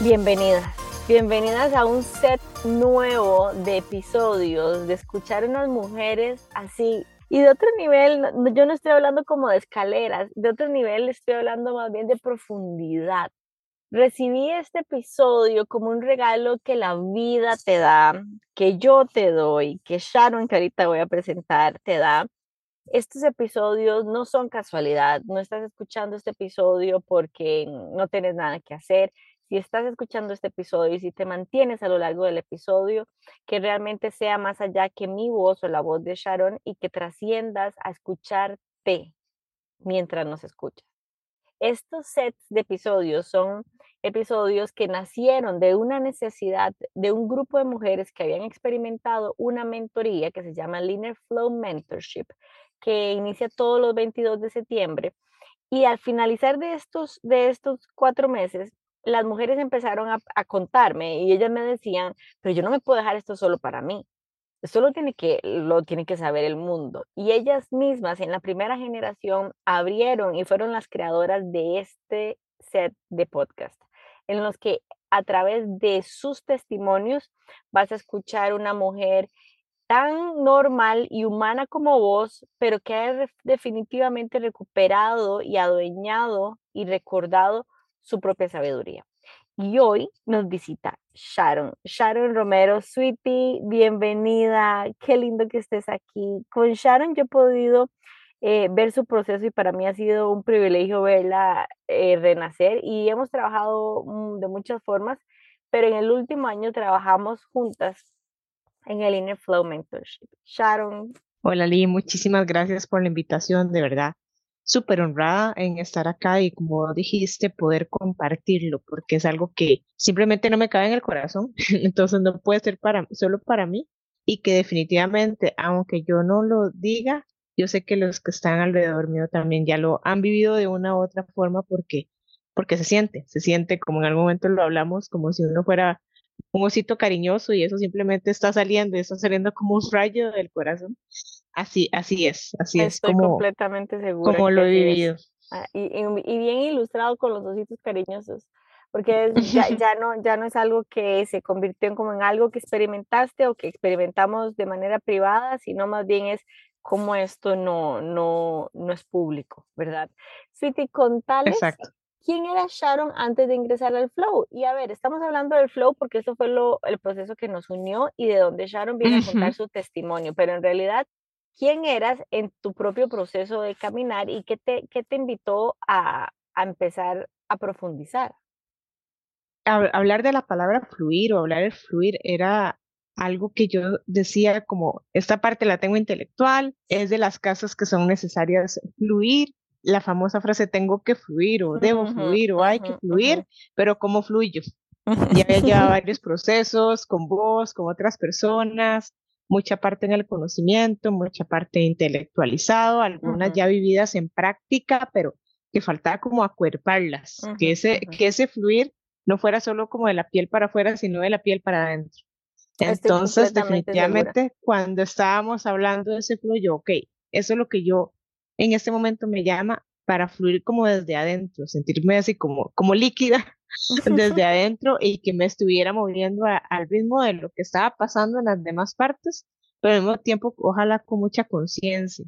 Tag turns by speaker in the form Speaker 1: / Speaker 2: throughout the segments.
Speaker 1: Bienvenidas, bienvenidas a un set nuevo de episodios, de escuchar unas mujeres así. Y de otro nivel, yo no estoy hablando como de escaleras, de otro nivel estoy hablando más bien de profundidad. Recibí este episodio como un regalo que la vida te da, que yo te doy, que Sharon, que ahorita voy a presentar, te da. Estos episodios no son casualidad, no estás escuchando este episodio porque no tienes nada que hacer, si estás escuchando este episodio y si te mantienes a lo largo del episodio, que realmente sea más allá que mi voz o la voz de Sharon y que trasciendas a escucharte mientras nos escuchas. Estos sets de episodios son episodios que nacieron de una necesidad de un grupo de mujeres que habían experimentado una mentoría que se llama Linear Flow Mentorship, que inicia todos los 22 de septiembre. Y al finalizar de estos, de estos cuatro meses, las mujeres empezaron a, contarme y ellas me decían, pero yo no me puedo dejar esto solo para mí. Esto lo tiene, que, lo tiene que saber el mundo. Y ellas mismas en la primera generación abrieron y fueron las creadoras de este set de podcast, en los que a través de sus testimonios vas a escuchar una mujer tan normal y humana como vos, pero que ha definitivamente recuperado y adueñado y recordado su propia sabiduría. Y hoy nos visita Sharon. Sharon Romero, sweetie, bienvenida. Qué lindo que estés aquí. Con Sharon yo he podido eh, ver su proceso y para mí ha sido un privilegio verla eh, renacer y hemos trabajado mm, de muchas formas, pero en el último año trabajamos juntas en el Inner Flow Mentorship. Sharon.
Speaker 2: Hola Lee, muchísimas gracias por la invitación, de verdad súper honrada en estar acá y como dijiste, poder compartirlo, porque es algo que simplemente no me cabe en el corazón, entonces no puede ser para, solo para mí y que definitivamente, aunque yo no lo diga, yo sé que los que están alrededor mío también ya lo han vivido de una u otra forma porque, porque se siente, se siente como en algún momento lo hablamos, como si uno fuera un osito cariñoso y eso simplemente está saliendo, está saliendo como un rayo del corazón. Así, así es, así es
Speaker 1: como, completamente segura.
Speaker 2: Como lo he vivido.
Speaker 1: Ah, y, y, bien ilustrado con los ositos cariñosos, porque ya, ya, no, ya no es algo que se convirtió en como en algo que experimentaste o que experimentamos de manera privada, sino más bien es como esto no, no, no es público, ¿verdad? Sweetie, contales Exacto quién era Sharon antes de ingresar al flow. Y a ver, estamos hablando del flow porque eso fue lo, el proceso que nos unió y de donde Sharon viene a contar su testimonio, pero en realidad, ¿quién eras en tu propio proceso de caminar y qué te, qué te invitó a, a empezar a profundizar?
Speaker 2: Hablar de la palabra fluir o hablar de fluir era algo que yo decía como, esta parte la tengo intelectual, es de las casas que son necesarias fluir, la famosa frase tengo que fluir o debo fluir o hay que fluir, pero ¿cómo fluyo? Ya había llevado varios procesos con vos, con otras personas, mucha parte en el conocimiento, mucha parte intelectualizado, algunas ya vividas en práctica, pero que faltaba como acuerparlas, que, ese, que ese fluir no fuera solo como de la piel para afuera, sino de la piel para adentro. Entonces, definitivamente, cuando estábamos hablando de ese fluyo, ok, eso es lo que yo en este momento me llama para fluir como desde adentro, sentirme así como, como líquida desde adentro y que me estuviera moviendo al ritmo de lo que estaba pasando en las demás partes, pero al mismo tiempo ojalá con mucha conciencia.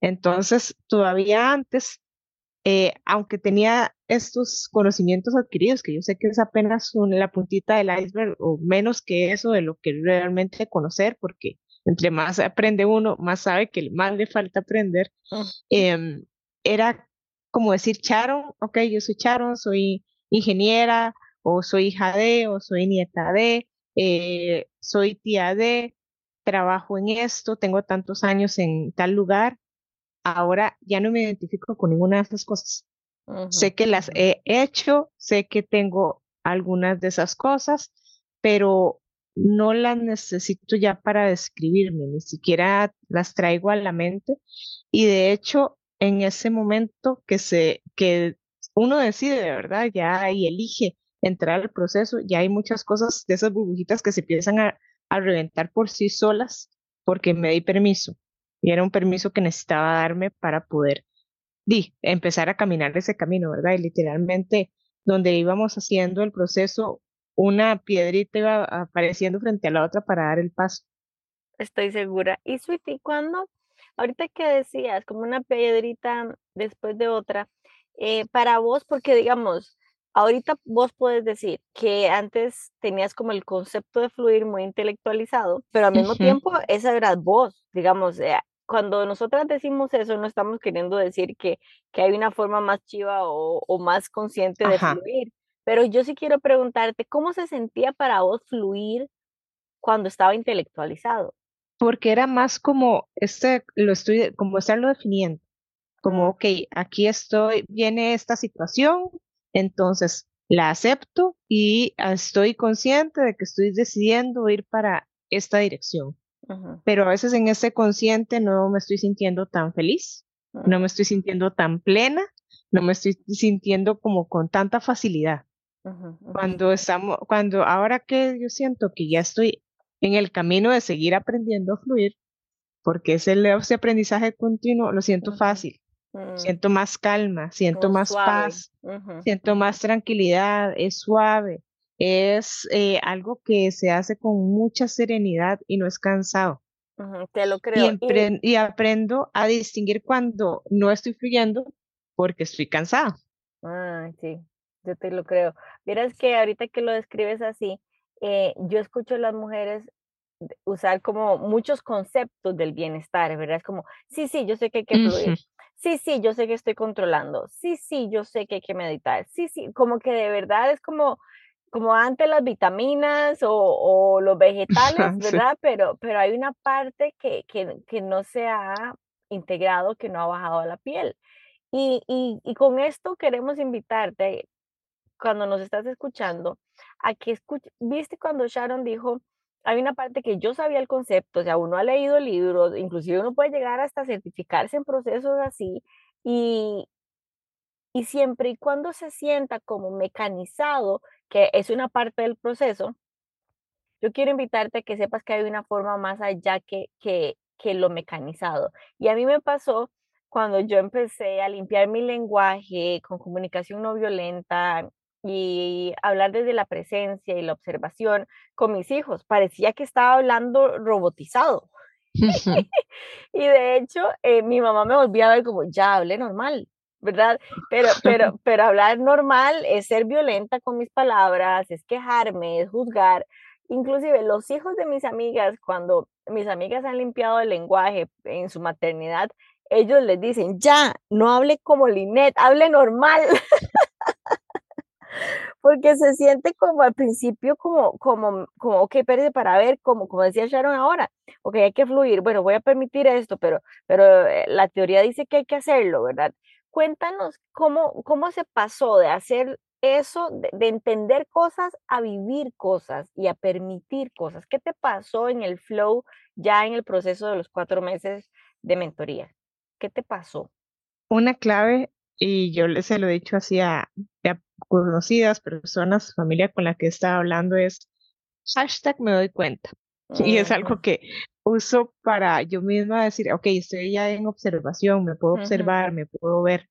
Speaker 2: Entonces, todavía antes, eh, aunque tenía estos conocimientos adquiridos, que yo sé que es apenas la puntita del iceberg o menos que eso de lo que realmente conocer, porque entre más aprende uno, más sabe que más le falta aprender. Em, era como decir, Charon, ok, yo soy Charon, soy ingeniera, o soy hija de, o soy nieta de, eh, soy tía de, trabajo en esto, tengo tantos años en tal lugar. Ahora ya no me identifico con ninguna de esas cosas. Sé que las he hecho, sé que tengo algunas de esas cosas, pero no las necesito ya para describirme, ni siquiera las traigo a la mente. Y de hecho, en ese momento que se, que uno decide de verdad ya y elige entrar al proceso, ya hay muchas cosas de esas burbujitas que se empiezan a, a reventar por sí solas porque me di permiso y era un permiso que necesitaba darme para poder di, empezar a caminar ese camino, ¿verdad? Y literalmente donde íbamos haciendo el proceso, una piedrita iba apareciendo frente a la otra para dar el paso.
Speaker 1: Estoy segura. Y Sweetie, ¿cuándo? Ahorita que decías, como una piedrita después de otra, eh, para vos, porque digamos, ahorita vos puedes decir que antes tenías como el concepto de fluir muy intelectualizado, pero al mismo tiempo esa era vos, digamos, eh, cuando nosotras decimos eso, no estamos queriendo decir que, que hay una forma más chiva o, o más consciente de fluir, pero yo sí quiero preguntarte, ¿cómo se sentía para vos fluir cuando estaba intelectualizado?
Speaker 2: Porque era más como, este, lo estoy, como estarlo definiendo, como, ok, aquí estoy, viene esta situación, entonces la acepto y estoy consciente de que estoy decidiendo ir para esta dirección. Pero a veces en ese consciente no me estoy sintiendo tan feliz, no me estoy sintiendo tan plena, no me estoy sintiendo como con tanta facilidad. Cuando estamos, cuando ahora que yo siento que ya estoy en el camino de seguir aprendiendo a fluir, porque es el ese aprendizaje continuo, lo siento fácil. Mm. Siento más calma, siento más paz, siento más tranquilidad, es suave, es eh, algo que se hace con mucha serenidad y no es cansado.
Speaker 1: te lo creo.
Speaker 2: Y, aprendo a distinguir cuando no estoy fluyendo porque estoy cansada.
Speaker 1: Ah, sí, yo te lo creo. Verás que ahorita que lo describes así, eh, yo escucho a las mujeres usar como muchos conceptos del bienestar, ¿verdad? Es como, sí, sí, yo sé que hay que fluir. Sí, sí, yo sé que estoy controlando. Sí, sí, yo sé que hay que meditar. Sí, sí, como que de verdad es como como antes las vitaminas o, los vegetales, ¿verdad? Pero, pero hay una parte que, que, no se ha integrado, que no ha bajado a la piel. Y, y, con esto queremos invitarte, cuando nos estás escuchando, a que escuche, viste cuando Sharon dijo, hay una parte que yo sabía el concepto, o sea, uno ha leído libros, inclusive uno puede llegar hasta certificarse en procesos así, y, y siempre y cuando se sienta como mecanizado, que es una parte del proceso, yo quiero invitarte a que sepas que hay una forma más allá que, que, que lo mecanizado. Y a mí me pasó cuando yo empecé a limpiar mi lenguaje con comunicación no violenta y hablar desde la presencia y la observación con mis hijos. Parecía que estaba hablando robotizado. y de hecho, eh, mi mamá me volvía a ver como, ya hable normal, ¿verdad? Pero, pero, pero hablar normal es ser violenta con mis palabras, es quejarme, es juzgar. Inclusive los hijos de mis amigas, cuando mis amigas han limpiado el lenguaje en su maternidad, ellos les dicen, ya, no hable como Linet, hable normal. Porque se siente como al principio como, como, como, ok, espérate para ver, como, como decía Sharon ahora, ok, hay que fluir, bueno, voy a permitir esto, pero, pero eh, la teoría dice que hay que hacerlo, ¿verdad? cuéntanos cómo, cómo se pasó de hacer eso, de, entender cosas a vivir cosas y a permitir cosas. ¿Qué te pasó en el flow ya en el proceso de los cuatro meses de mentoría? ¿Qué te pasó?
Speaker 2: Una clave, y yo les se lo he dicho así a, conocidas personas, familia con la que estaba hablando, es hashtag me doy cuenta. Y es algo que uso para yo misma decir, ok, estoy ya en observación, me puedo observar, me puedo ver,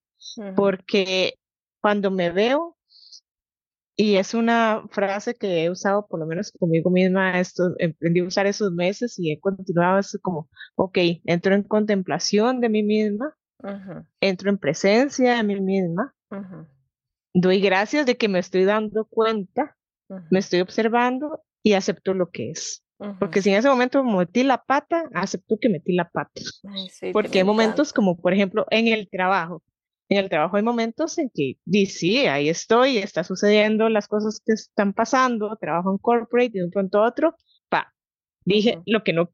Speaker 2: porque cuando me veo, y es una frase que he usado por lo menos conmigo misma, esto, aprendí a usar esos meses y he continuado así como, ok, entro en contemplación de mí misma, entro en presencia de mí misma, doy gracias de que me estoy dando cuenta, me estoy observando y acepto lo que es. Porque si en ese momento metí la pata, acepto que metí la pata. Porque hay momentos como, por ejemplo, en el trabajo. En el trabajo hay momentos en que sí, ahí estoy, está sucediendo las cosas que están pasando, trabajo en corporate de un pronto a otro, pa, dije lo que no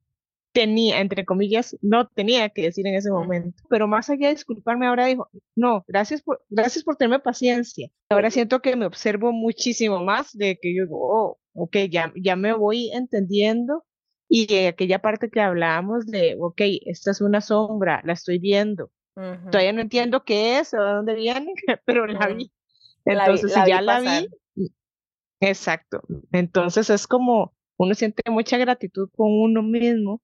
Speaker 2: tenía, entre comillas, no tenía que decir en ese momento. Pero más allá de disculparme, ahora dijo, no, gracias por, gracias por tenerme paciencia. Ahora siento que me observo muchísimo más de que yo digo, oh, ok, ya, ya me voy entendiendo. Y aquella parte que hablábamos de, ok, esta es una sombra, la estoy viendo. Todavía no entiendo qué es o de dónde viene, pero la vi. Entonces, si ya la vi, exacto. Entonces es como uno siente mucha gratitud con uno mismo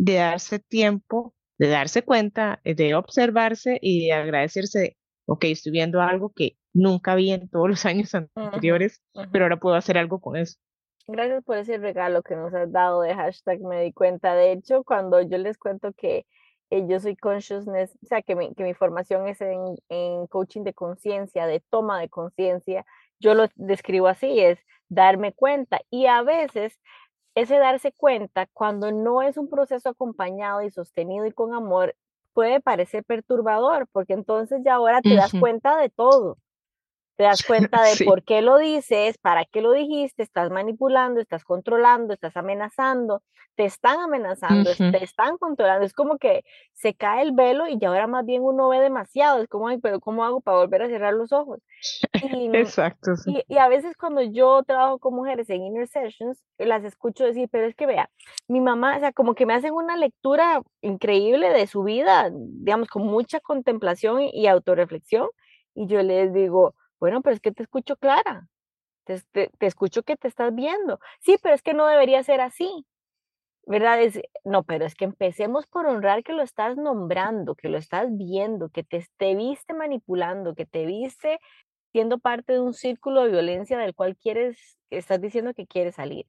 Speaker 2: de darse tiempo, de darse cuenta, de observarse y de agradecerse, ok, estoy viendo algo que nunca vi en todos los años anteriores, pero ahora puedo hacer algo con eso.
Speaker 1: Gracias por ese regalo que nos has dado de hashtag me di cuenta. De hecho, cuando yo les cuento que eh, yo soy consciousness, o sea, que mi, que mi formación es en, en coaching de conciencia, de toma de conciencia, yo lo describo así, es darme cuenta. Y a veces ese darse cuenta, cuando no es un proceso acompañado y sostenido y con amor, puede parecer perturbador, porque entonces ya ahora te das cuenta de todo te das cuenta de por qué lo dices, para qué lo dijiste, estás manipulando, estás controlando, estás amenazando, te están amenazando, te están controlando. Es como que se cae el velo y ya ahora más bien uno ve demasiado. Es como, ay, pero ¿cómo hago para volver a cerrar los ojos?
Speaker 2: Y, Exacto.
Speaker 1: Y, y, a veces cuando yo trabajo con mujeres en inner sessions, las escucho decir, pero es que vea, mi mamá, o sea, como que me hacen una lectura increíble de su vida, digamos, con mucha contemplación y, y autorreflexión. Y yo les digo, bueno, pero es que te escucho clara, te, te, escucho que te estás viendo. Sí, pero es que no debería ser así. ¿Verdad? Es, no, pero es que empecemos por honrar que lo estás nombrando, que lo estás viendo, que te, te viste manipulando, que te viste siendo parte de un círculo de violencia del cual quieres, estás diciendo que quieres salir.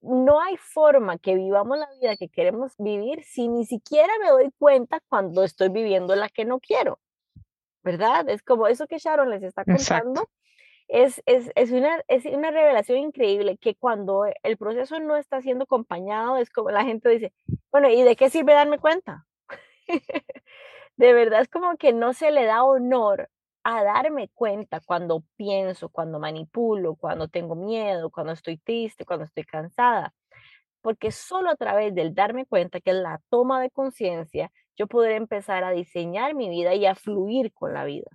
Speaker 1: No hay forma que vivamos la vida que queremos vivir si ni siquiera me doy cuenta cuando estoy viviendo la que no quiero. ¿Verdad? Es como eso que Sharon les está contando. Es, es, es, una, es una revelación increíble que cuando el proceso no está siendo acompañado, es como la gente dice, bueno, ¿y de qué sirve darme cuenta? de verdad es como que no se le da honor a darme cuenta cuando pienso, cuando manipulo, cuando tengo miedo, cuando estoy triste, cuando estoy cansada. Porque solo a través del darme cuenta, que es la toma de conciencia, yo podré empezar a diseñar mi vida y a fluir con la vida.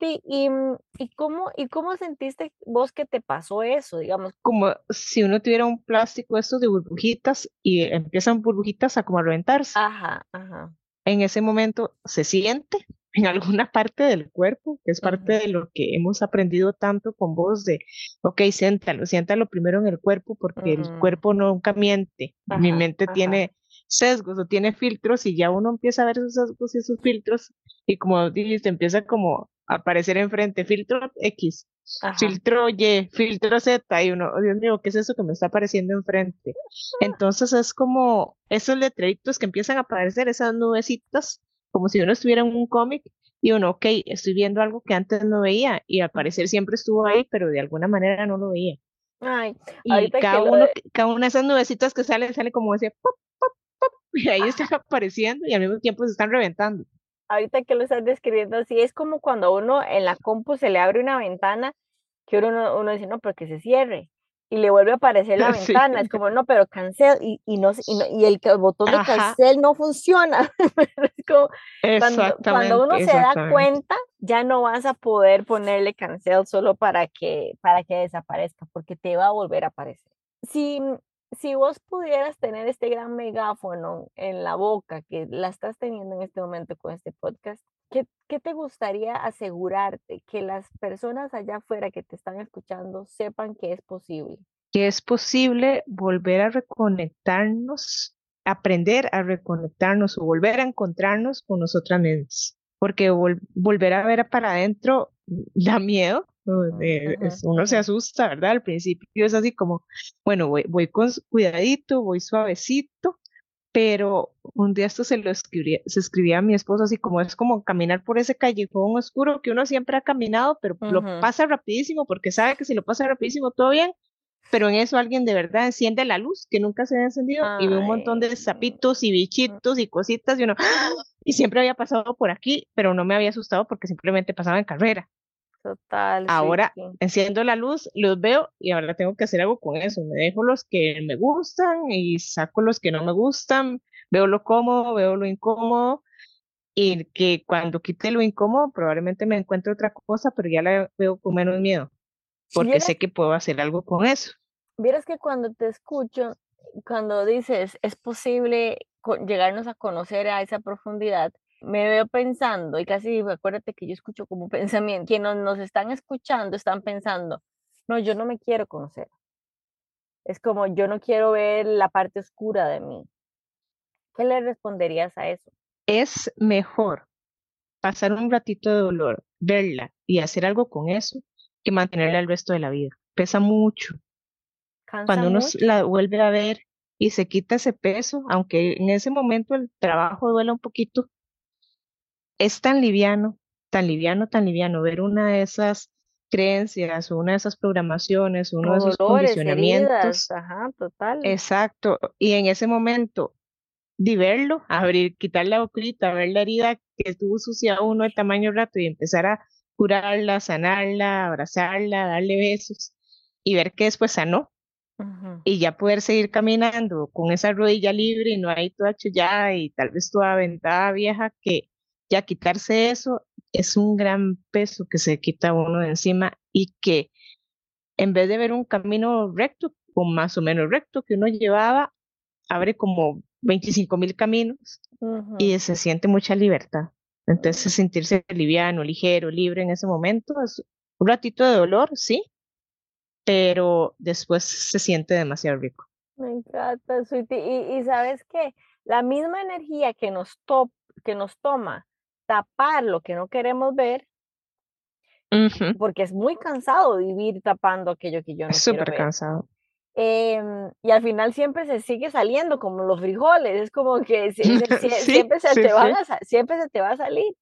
Speaker 1: ¿y, mm, y, cómo, ¿y cómo sentiste vos que te pasó eso, digamos?
Speaker 2: Como si uno tuviera un plástico estos de burbujitas y empiezan burbujitas a como a reventarse.
Speaker 1: Ajá, ajá.
Speaker 2: En ese momento se siente en alguna parte del cuerpo, que es parte de lo que hemos aprendido tanto con vos de, ok, siéntalo, siéntalo primero en el cuerpo porque el cuerpo nunca miente. Mi mente tiene sesgos o tiene filtros y ya uno empieza a ver esos sesgos y esos filtros y como dijiste, empieza como a aparecer enfrente, filtro X, filtro Y, filtro Z y uno, oh, Dios mío, ¿qué es eso que me está apareciendo enfrente? Entonces es como esos letreritos que empiezan a aparecer, esas nubecitas, como si uno estuviera en un cómic y uno, ok, estoy viendo algo que antes no veía y al parecer siempre estuvo ahí, pero de alguna manera no lo veía.
Speaker 1: Ay,
Speaker 2: y cada, uno, cada una de esas nubecitas que salen, sale como ese pop, y ahí están apareciendo y al mismo tiempo se están reventando.
Speaker 1: Ahorita que lo estás describiendo así, es como cuando uno en la compu se le abre una ventana que uno, uno dice, no, pero que se cierre. Y le vuelve a aparecer la ventana, es como, no, pero cancel, y, y, no, y, el, botón de cancel no funciona. es como, cuando, cuando, uno se da cuenta, ya no vas a poder ponerle cancel solo para que, para que desaparezca, porque te va a volver a aparecer. Si si vos pudieras tener este gran megáfono en la boca que la estás teniendo en este momento con este podcast, ¿qué, ¿qué, te gustaría asegurarte que las personas allá afuera que te están escuchando sepan que es posible?
Speaker 2: Que es posible volver a reconectarnos, aprender a reconectarnos o volver a encontrarnos con nosotras mismas. Porque volver a ver para adentro da miedo, uno se asusta, ¿verdad? Al principio es así como, bueno, voy, voy con cuidadito, voy suavecito, pero un día esto se lo escribía, se escribía a mi esposo así como es como caminar por ese callejón oscuro que uno siempre ha caminado, pero lo pasa rapidísimo porque sabe que si lo pasa rapidísimo todo bien, pero en eso alguien de verdad enciende la luz que nunca se había encendido y ve un montón de sapitos y bichitos y cositas y uno, ¡ah! Y siempre había pasado por aquí, pero no me había asustado porque simplemente pasaba en carrera.
Speaker 1: Total.
Speaker 2: Ahora enciendo la luz, los veo y ahora tengo que hacer algo con eso. Me dejo los que me gustan y saco los que no me gustan. Veo lo cómodo, veo lo incómodo y que cuando quite lo incómodo probablemente me encuentre otra cosa, pero ya la veo con menos miedo porque sé que puedo hacer algo con eso.
Speaker 1: Vieras que cuando te escucho, cuando dices es posible llegarnos a conocer a esa profundidad, me veo pensando, y casi acuérdate que yo escucho como pensamiento, quienes nos están escuchando están pensando, no, yo no me quiero conocer. Es como yo no quiero ver la parte oscura de mí. ¿Qué le responderías a eso?
Speaker 2: Es mejor pasar un ratito de dolor, verla y hacer algo con eso, que mantenerla el resto de la vida. Pesa mucho. Cuando uno la vuelve a ver y se quita ese peso, aunque en ese momento el trabajo duela un poquito, es tan liviano, tan liviano, tan liviano ver una de esas creencias una de esas programaciones, uno de esos condicionamientos.
Speaker 1: ajá, total.
Speaker 2: Exacto. Y en ese momento, de verlo, abrir, quitar la boquita, ver la herida que estuvo sucia uno de tamaño rato y empezar a curarla, sanarla, abrazarla, darle besos y ver que después sanó. Y ya poder seguir caminando con esa rodilla libre y no hay toda chullada y tal vez toda ventada vieja que ya quitarse eso es un gran peso que se quita uno de encima y que en vez de ver un camino recto o más o menos recto que uno llevaba, abre como 25 mil caminos y se siente mucha libertad. Entonces sentirse liviano, ligero, libre en ese momento es un ratito de dolor, sí, pero después se siente demasiado rico.
Speaker 1: Me encanta, Sweetie. Y, y sabes que la misma energía que nos, top, que nos toma tapar lo que no queremos ver, porque es muy cansado vivir tapando aquello que yo no quiero
Speaker 2: ver. cansado.
Speaker 1: Em, y al final siempre se sigue saliendo como los frijoles, es como que siempre, se te va a, siempre se te va a salir.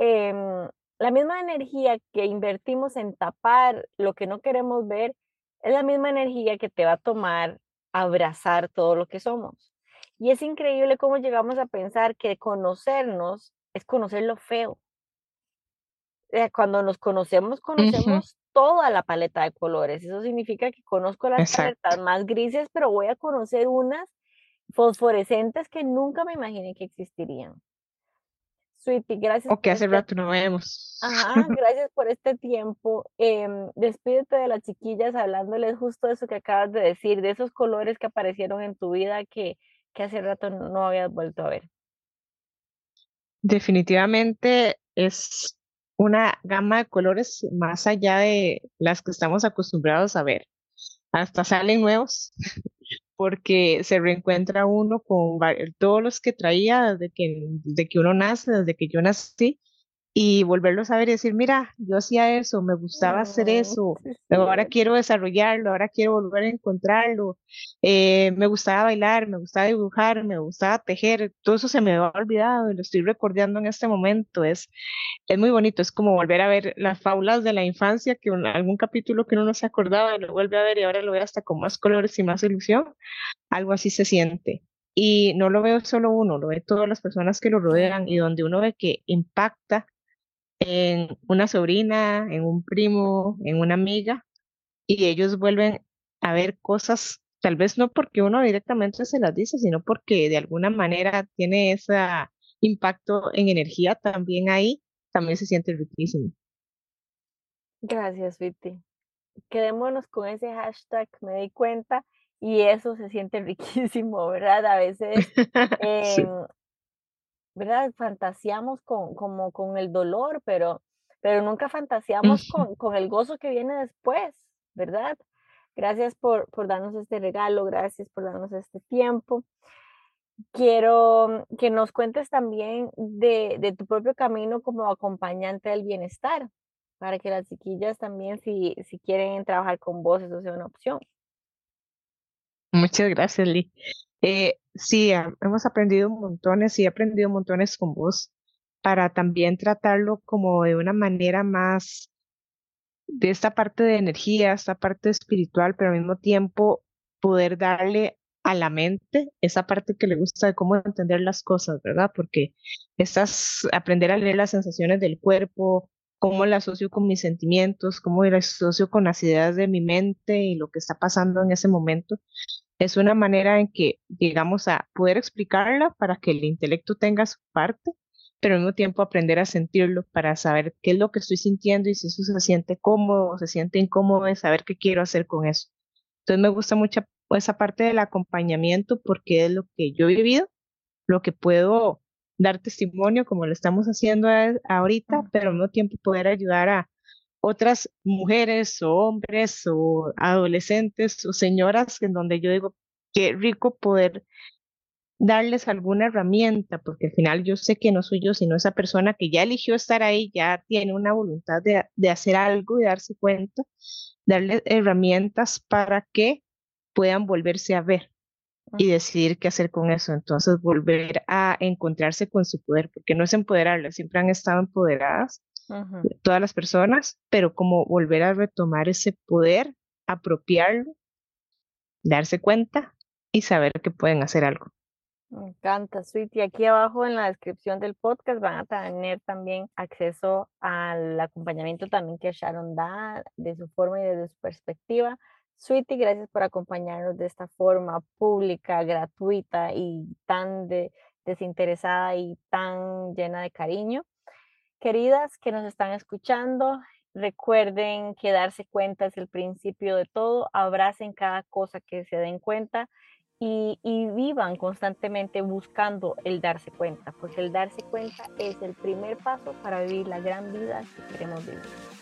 Speaker 1: Em, la misma energía que invertimos en tapar lo que no queremos ver es la misma energía que te va a tomar abrazar todo lo que somos. Y es increíble cómo llegamos a pensar que conocernos es conocer lo feo. Eh, cuando nos conocemos, conocemos toda la paleta de colores. Eso significa que conozco las paletas más grises, pero voy a conocer unas fosforescentes que nunca me imaginé que existirían. Sweetie, gracias.
Speaker 2: O que hace este rato no vemos.
Speaker 1: Ajá, gracias por este tiempo. Em, despídete de las chiquillas hablándoles justo de eso que acabas de decir, de esos colores que aparecieron en tu vida que, que hace rato no habías vuelto a ver.
Speaker 2: Definitivamente es una gama de colores más allá de las que estamos acostumbrados a ver. Hasta salen nuevos porque se reencuentra uno con todos los que traía desde que, que uno nace, desde que yo nací, y volverlos a ver y decir, mira, yo hacía eso, me gustaba hacer oh, eso, ahora quiero desarrollarlo, ahora quiero volver a encontrarlo, eh, me gustaba bailar, me gustaba dibujar, me gustaba tejer, todo eso se me ha olvidado y lo estoy recordando en este momento, es, es muy bonito, es como volver a ver las faulas de la infancia, que algún capítulo que uno no se acordaba, lo vuelve a ver y ahora lo ve hasta con más colores y más ilusión, algo así se siente. Y no lo veo solo uno, lo ve todas las personas que lo rodean y donde uno ve que impacta en una sobrina, en un primo, en una amiga, y ellos vuelven a ver cosas, tal vez no porque uno directamente se las dice, sino porque de alguna manera tiene ese impacto en energía también ahí, también se siente riquísimo.
Speaker 1: Gracias, Viti. Quedémonos con ese hashtag, me di cuenta, y eso se siente riquísimo, ¿verdad? A veces ¿verdad? Fantaseamos con, como con el dolor, pero, pero nunca fantaseamos con, con el gozo que viene después, ¿verdad? Gracias por, por darnos este regalo, gracias por darnos este tiempo. Quiero que nos cuentes también de, de tu propio camino como acompañante del bienestar, para que las chiquillas también, si, si quieren trabajar con vos, eso sea una opción.
Speaker 2: Muchas gracias, Lee. Eh, sí, hemos aprendido montones y he aprendido montones con vos para también tratarlo como de una manera más de esta parte de energía, esta parte espiritual, pero al mismo tiempo poder darle a la mente esa parte que le gusta de cómo entender las cosas, ¿verdad? Porque estas, aprender a leer las sensaciones del cuerpo, cómo la asocio con mis sentimientos, cómo la asocio con las ideas de mi mente y lo que está pasando en ese momento, es una manera en que llegamos a poder explicarla para que el intelecto tenga su parte, pero al mismo tiempo aprender a sentirlo para saber qué es lo que estoy sintiendo y si eso se siente cómodo o se siente incómodo, y saber qué quiero hacer con eso. Entonces me gusta mucho esa parte del acompañamiento porque es lo que yo he vivido, lo que puedo dar testimonio como lo estamos haciendo ahorita, pero al mismo tiempo poder ayudar a otras mujeres o hombres o adolescentes o señoras en donde yo digo, qué rico poder darles alguna herramienta, porque al final yo sé que no soy yo, sino esa persona que ya eligió estar ahí, ya tiene una voluntad de, de hacer algo y darse cuenta, darles herramientas para que puedan volverse a ver y decidir qué hacer con eso. Entonces, volver a encontrarse con su poder, porque no es empoderarlas, siempre han estado empoderadas todas las personas, pero como volver a retomar ese poder, apropiarlo, darse cuenta y saber que pueden hacer algo.
Speaker 1: Me encanta, Sweetie. Aquí abajo en la descripción del podcast van a tener también acceso al acompañamiento también que Sharon da de su forma y de su perspectiva. Sweetie, gracias por acompañarnos de esta forma pública, gratuita y tan desinteresada y tan llena de cariño. Queridas que nos están escuchando, recuerden que darse cuenta es el principio de todo. Abracen cada cosa que se den cuenta y, vivan constantemente buscando el darse cuenta, porque el darse cuenta es el primer paso para vivir la gran vida que queremos vivir.